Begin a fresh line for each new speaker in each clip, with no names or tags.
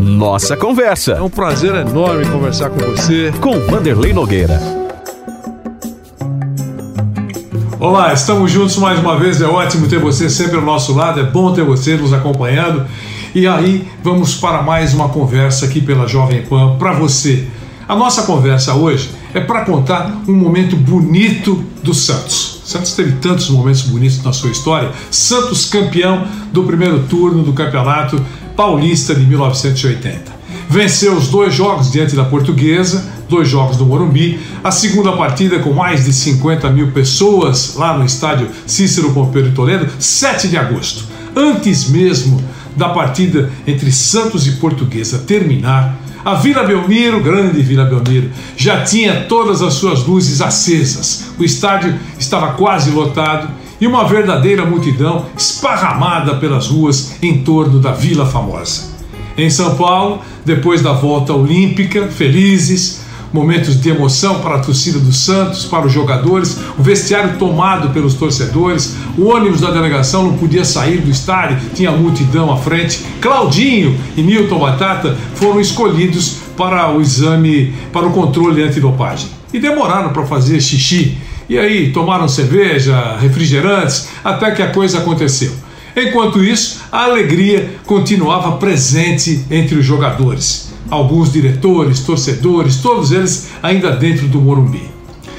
Nossa Conversa.
É um prazer enorme conversar com você.
Com Vanderlei Nogueira.
Olá, estamos juntos mais uma vez. É ótimo ter você sempre ao nosso lado. É bom ter você nos acompanhando. E aí, vamos para mais uma conversa aqui pela Jovem Pan para você. A nossa conversa hoje é para contar um momento bonito do Santos. Santos teve tantos momentos bonitos na sua história. Santos campeão do primeiro turno do Campeonato Paulista de 1980. Venceu os dois jogos diante da Portuguesa, dois jogos do Morumbi. A segunda partida com mais de 50 mil pessoas lá no estádio Cícero Pompeu de Toledo, 7 de agosto. Antes mesmo da partida entre Santos e Portuguesa terminar, a Vila Belmiro, grande Vila Belmiro, já tinha todas as suas luzes acesas. O estádio estava quase lotado e uma verdadeira multidão esparramada pelas ruas em torno da Vila Famosa. Em São Paulo, depois da volta olímpica, felizes, momentos de emoção para a torcida do Santos, para os jogadores, o vestiário tomado pelos torcedores, o ônibus da delegação não podia sair do estádio, tinha multidão à frente. Claudinho e Newton Batata foram escolhidos para o exame, para o controle antidopagem. E demoraram para fazer xixi. E aí tomaram cerveja, refrigerantes, até que a coisa aconteceu. Enquanto isso, a alegria continuava presente entre os jogadores alguns diretores, torcedores, todos eles ainda dentro do Morumbi.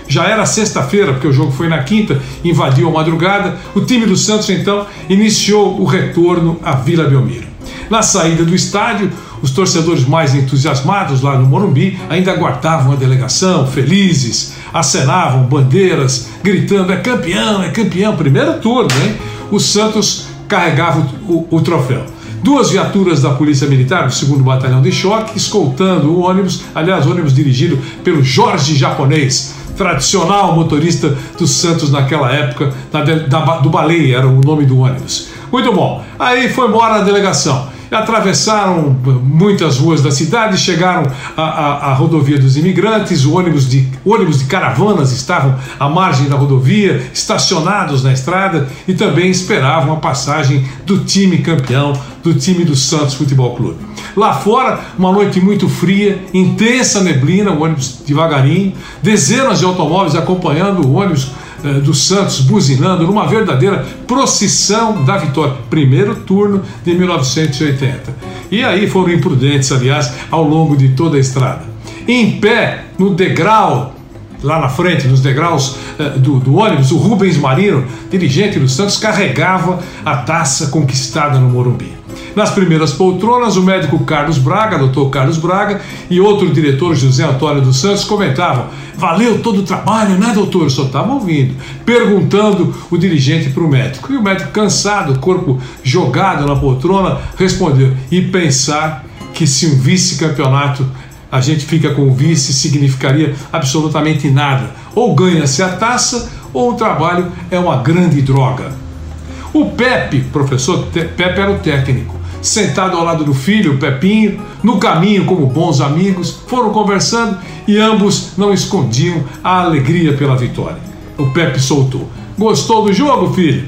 Já era sexta-feira, porque o jogo foi na quinta, invadiu a madrugada. O time do Santos então iniciou o retorno à Vila Belmiro. Na saída do estádio, os torcedores mais entusiasmados lá no Morumbi ainda aguardavam a delegação, felizes, acenavam bandeiras, gritando: é campeão, é campeão, primeiro turno, hein? O Santos carregava o, o, o troféu duas viaturas da Polícia Militar, do 2 Batalhão de Choque, escoltando o ônibus, aliás, ônibus dirigido pelo Jorge Japonês, tradicional motorista dos Santos naquela época, da, da, do Baleia era o nome do ônibus. Muito bom. Aí foi embora a delegação atravessaram muitas ruas da cidade, chegaram à, rodovia dos imigrantes, ônibus de, ônibus de caravanas estavam à margem da rodovia, estacionados na estrada e também esperavam a passagem do time campeão, do time do Santos Futebol Clube. Lá fora, uma noite muito fria, intensa neblina, o ônibus devagarinho, dezenas de automóveis acompanhando o ônibus eh, do Santos buzinando numa verdadeira procissão da vitória. Primeiro turno de 1980. E aí foram imprudentes, aliás, ao longo de toda a estrada. Em pé, no degrau, lá na frente, nos degraus uh, do, do, ônibus, o Rubens Marino, dirigente do Santos, carregava a taça conquistada no Morumbi. Nas primeiras poltronas, o médico Carlos Braga, doutor Carlos Braga, e outro diretor, José Antônio dos Santos, comentavam: Valeu todo o trabalho, né, doutor? Só estava ouvindo. Perguntando o dirigente para o médico. E o médico, cansado, corpo jogado na poltrona, respondeu: E pensar que se um vice-campeonato a gente fica com o vice significaria absolutamente nada. Ou ganha-se a taça, ou o trabalho é uma grande droga. O Pepe, professor Pepe era o técnico, sentado ao lado do filho, Pepinho, no caminho como bons amigos, foram conversando e ambos não escondiam a alegria pela vitória. O Pepe soltou: Gostou do jogo, filho?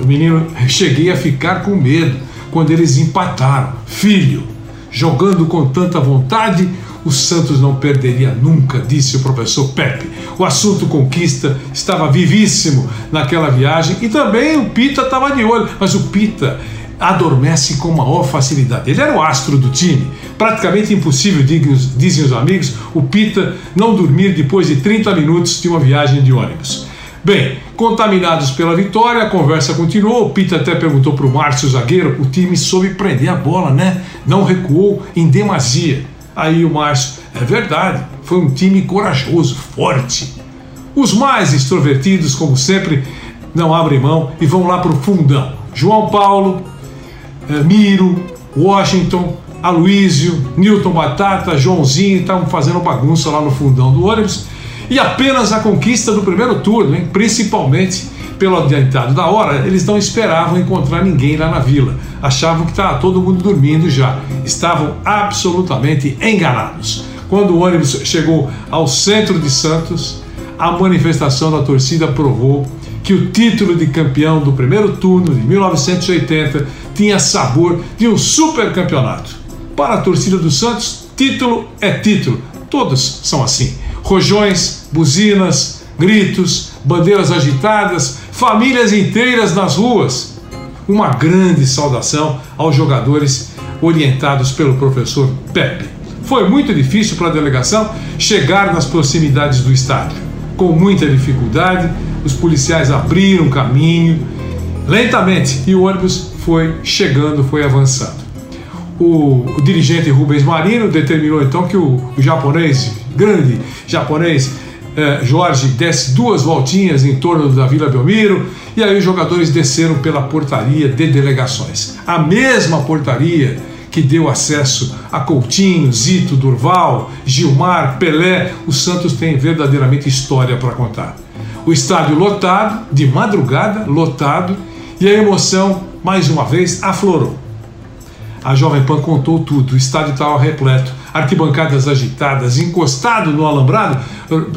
O menino cheguei a ficar com medo quando eles empataram. Filho, jogando com tanta vontade, o Santos não perderia nunca, disse o professor Pepe. O assunto conquista estava vivíssimo naquela viagem e também o Pita estava de olho, mas o Pita adormece com maior facilidade. Ele era o astro do time. Praticamente impossível, dizem os amigos, o Pita não dormir depois de 30 minutos de uma viagem de ônibus. Bem, contaminados pela vitória, a conversa continuou. O Pita até perguntou para o Márcio zagueiro: o time soube prender a bola, né? Não recuou em demasia. Aí o Márcio, é verdade, foi um time corajoso, forte. Os mais extrovertidos, como sempre, não abrem mão e vão lá para o fundão. João Paulo, eh, Miro, Washington, Aloísio, Newton Batata, Joãozinho estavam fazendo bagunça lá no fundão do ônibus. E apenas a conquista do primeiro turno, hein? principalmente pelo adiantado da hora, eles não esperavam encontrar ninguém lá na vila. Achavam que estava todo mundo dormindo já. Estavam absolutamente enganados. Quando o ônibus chegou ao centro de Santos, a manifestação da torcida provou que o título de campeão do primeiro turno de 1980 tinha sabor de um super campeonato. Para a torcida do Santos, título é título. Todos são assim. Rojões, buzinas, gritos, bandeiras agitadas, famílias inteiras nas ruas. Uma grande saudação aos jogadores orientados pelo professor Pepe. Foi muito difícil para a delegação chegar nas proximidades do estádio. Com muita dificuldade, os policiais abriram caminho lentamente e o ônibus foi chegando, foi avançando. O, o dirigente Rubens Marino determinou então que o, o japonês, grande japonês, eh, Jorge, desse duas voltinhas em torno da Vila Belmiro e aí os jogadores desceram pela portaria de delegações. A mesma portaria que deu acesso a Coutinho, Zito, Durval, Gilmar, Pelé, o Santos tem verdadeiramente história para contar. O estádio lotado, de madrugada, lotado, e a emoção, mais uma vez, aflorou. A Jovem Pan contou tudo, o estádio estava repleto, arquibancadas agitadas, encostado no alambrado,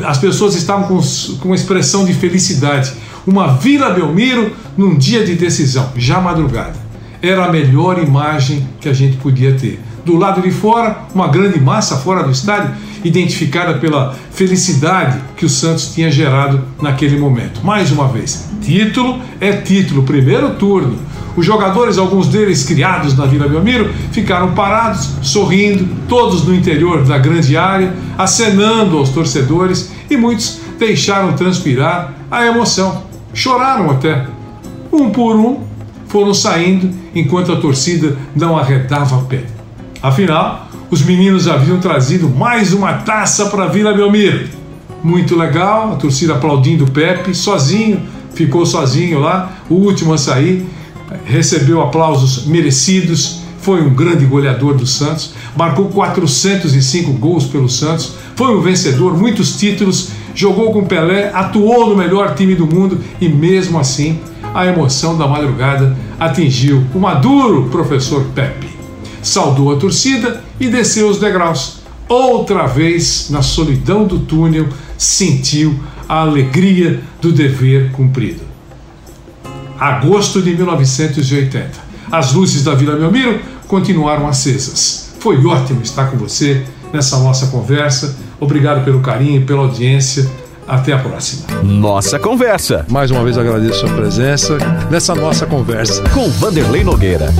as pessoas estavam com, com uma expressão de felicidade. Uma Vila Belmiro num dia de decisão, já madrugada era a melhor imagem que a gente podia ter. Do lado de fora, uma grande massa fora do estádio, identificada pela felicidade que o Santos tinha gerado naquele momento. Mais uma vez, título é título, primeiro turno. Os jogadores, alguns deles criados na Vila Belmiro, ficaram parados, sorrindo, todos no interior da grande área, acenando aos torcedores e muitos deixaram transpirar a emoção. Choraram até. Um por um, foram saindo enquanto a torcida não arredava pé. Afinal, os meninos haviam trazido mais uma taça para Vila Belmiro. Muito legal, a torcida aplaudindo o Pepe, sozinho, ficou sozinho lá, o último a sair, recebeu aplausos merecidos, foi um grande goleador do Santos, marcou 405 gols pelo Santos, foi um vencedor, muitos títulos, jogou com Pelé, atuou no melhor time do mundo e mesmo assim a emoção da madrugada atingiu o maduro professor Pepe. Saudou a torcida e desceu os degraus. Outra vez, na solidão do túnel, sentiu a alegria do dever cumprido. Agosto de 1980. As luzes da Vila Belmiro continuaram acesas. Foi ótimo estar com você nessa nossa conversa. Obrigado pelo carinho, pela audiência. Até a próxima.
Nossa Conversa.
Mais uma vez agradeço a sua presença nessa nossa conversa.
Com Vanderlei Nogueira.